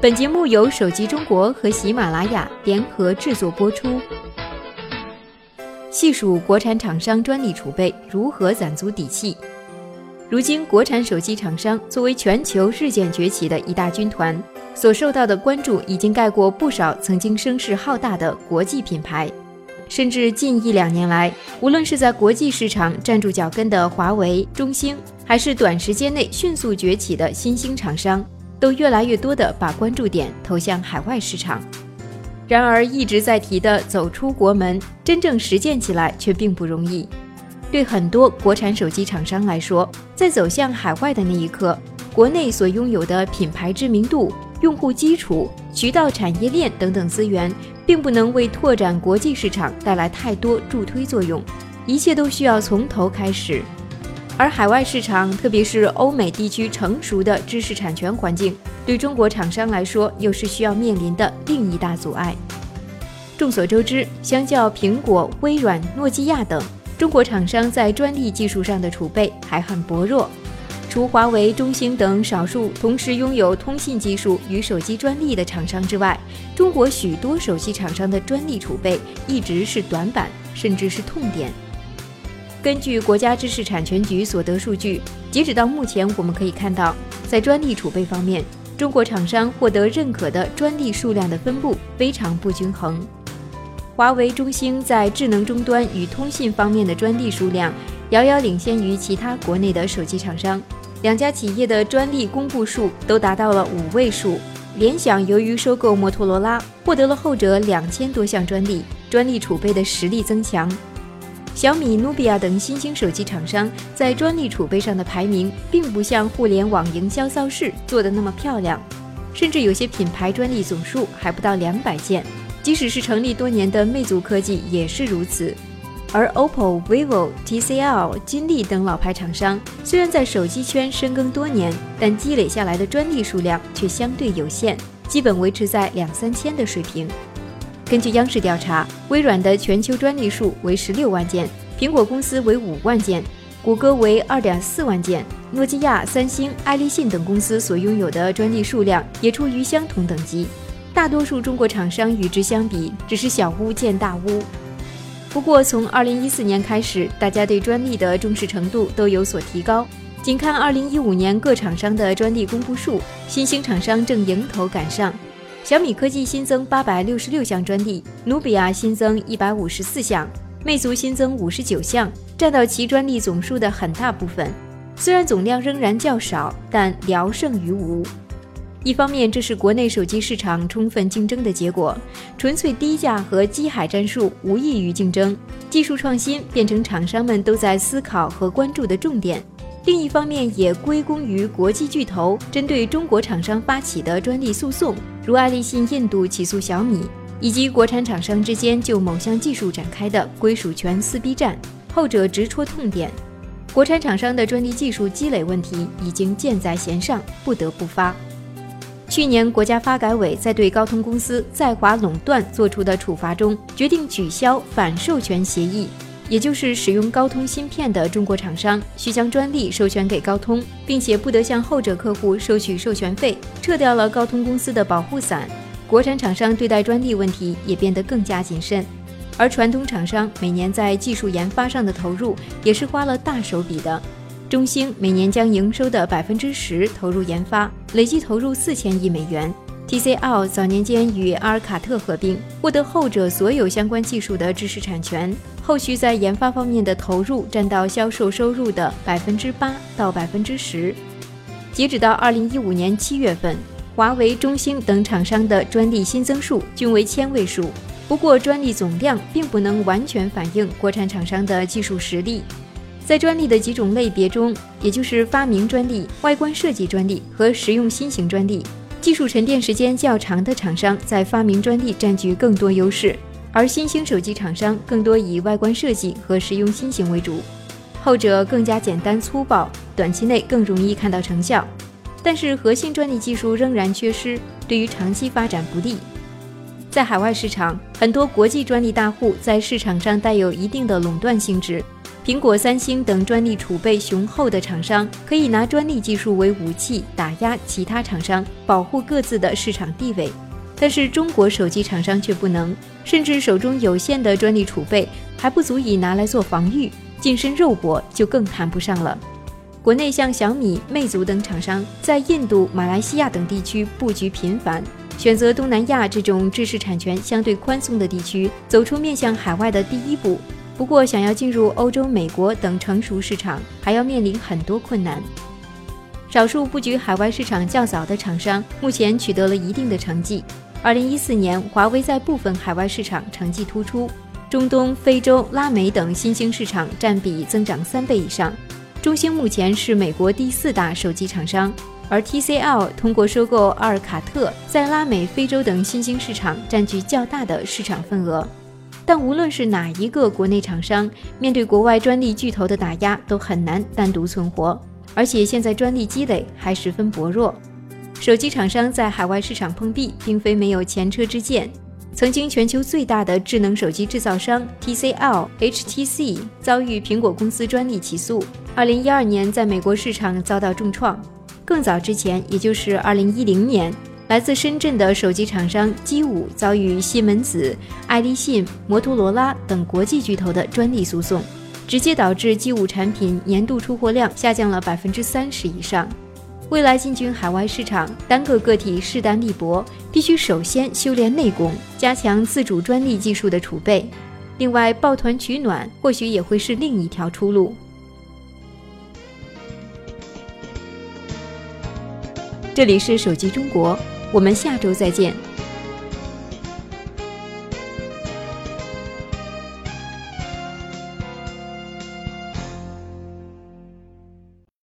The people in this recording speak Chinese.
本节目由手机中国和喜马拉雅联合制作播出。细数国产厂商专利储备，如何攒足底气？如今，国产手机厂商作为全球日渐崛起的一大军团，所受到的关注已经盖过不少曾经声势浩大的国际品牌。甚至近一两年来，无论是在国际市场站住脚跟的华为、中兴，还是短时间内迅速崛起的新兴厂商，都越来越多地把关注点投向海外市场。然而，一直在提的走出国门，真正实践起来却并不容易。对很多国产手机厂商来说，在走向海外的那一刻，国内所拥有的品牌知名度、用户基础、渠道产业链等等资源，并不能为拓展国际市场带来太多助推作用，一切都需要从头开始。而海外市场，特别是欧美地区成熟的知识产权环境，对中国厂商来说，又是需要面临的另一大阻碍。众所周知，相较苹果、微软、诺基亚等。中国厂商在专利技术上的储备还很薄弱，除华为、中兴等少数同时拥有通信技术与手机专利的厂商之外，中国许多手机厂商的专利储备一直是短板，甚至是痛点。根据国家知识产权局所得数据，截止到目前，我们可以看到，在专利储备方面，中国厂商获得认可的专利数量的分布非常不均衡。华为、中兴在智能终端与通信方面的专利数量遥遥领先于其他国内的手机厂商，两家企业的专利公布数都达到了五位数。联想由于收购摩托罗拉，获得了后者两千多项专利，专利储备的实力增强。小米、努比亚等新兴手机厂商在专利储备上的排名，并不像互联网营销造势做的那么漂亮，甚至有些品牌专利总数还不到两百件。即使是成立多年的魅族科技也是如此，而 OPPO、vivo、TCL、金立等老牌厂商虽然在手机圈深耕多年，但积累下来的专利数量却相对有限，基本维持在两三千的水平。根据央视调查，微软的全球专利数为十六万件，苹果公司为五万件，谷歌为二点四万件，诺基亚、三星、爱立信等公司所拥有的专利数量也处于相同等级。大多数中国厂商与之相比，只是小巫见大巫。不过，从2014年开始，大家对专利的重视程度都有所提高。仅看2015年各厂商的专利公布数，新兴厂商正迎头赶上。小米科技新增866项专利，努比亚新增154项，魅族新增59项，占到其专利总数的很大部分。虽然总量仍然较少，但聊胜于无。一方面，这是国内手机市场充分竞争的结果，纯粹低价和机海战术无异于竞争，技术创新变成厂商们都在思考和关注的重点。另一方面，也归功于国际巨头针对中国厂商发起的专利诉讼，如爱立信印度起诉小米，以及国产厂商之间就某项技术展开的归属权撕逼战，后者直戳痛点。国产厂商的专利技术积累问题已经箭在弦上，不得不发。去年，国家发改委在对高通公司在华垄断作出的处罚中，决定取消反授权协议，也就是使用高通芯片的中国厂商需将专利授权给高通，并且不得向后者客户收取授权费，撤掉了高通公司的保护伞。国产厂商对待专利问题也变得更加谨慎，而传统厂商每年在技术研发上的投入也是花了大手笔的。中兴每年将营收的百分之十投入研发，累计投入四千亿美元。TCL 早年间与阿尔卡特合并，获得后者所有相关技术的知识产权，后续在研发方面的投入占到销售收入的百分之八到百分之十。截止到二零一五年七月份，华为、中兴等厂商的专利新增数均为千位数，不过专利总量并不能完全反映国产厂商的技术实力。在专利的几种类别中，也就是发明专利、外观设计专利和实用新型专利，技术沉淀时间较长的厂商在发明专利占据更多优势，而新兴手机厂商更多以外观设计和实用新型为主，后者更加简单粗暴，短期内更容易看到成效，但是核心专利技术仍然缺失，对于长期发展不利。在海外市场，很多国际专利大户在市场上带有一定的垄断性质。苹果、三星等专利储备雄厚的厂商可以拿专利技术为武器打压其他厂商，保护各自的市场地位。但是中国手机厂商却不能，甚至手中有限的专利储备还不足以拿来做防御，近身肉搏就更谈不上了。国内像小米、魅族等厂商在印度、马来西亚等地区布局频繁，选择东南亚这种知识产权相对宽松的地区，走出面向海外的第一步。不过，想要进入欧洲、美国等成熟市场，还要面临很多困难。少数布局海外市场较早的厂商，目前取得了一定的成绩。二零一四年，华为在部分海外市场成绩突出，中东、非洲、拉美等新兴市场占比增长三倍以上。中兴目前是美国第四大手机厂商，而 TCL 通过收购阿尔卡特，在拉美、非洲等新兴市场占据较大的市场份额。但无论是哪一个国内厂商，面对国外专利巨头的打压，都很难单独存活。而且现在专利积累还十分薄弱，手机厂商在海外市场碰壁，并非没有前车之鉴。曾经全球最大的智能手机制造商 TCL、HTC 遭遇苹果公司专利起诉，2012年在美国市场遭到重创。更早之前，也就是2010年。来自深圳的手机厂商基五遭遇西门子、爱立信、摩托罗拉等国际巨头的专利诉讼，直接导致基五产品年度出货量下降了百分之三十以上。未来进军海外市场，单个个体势单力薄，必须首先修炼内功，加强自主专利技术的储备。另外，抱团取暖或许也会是另一条出路。这里是手机中国。我们下周再见。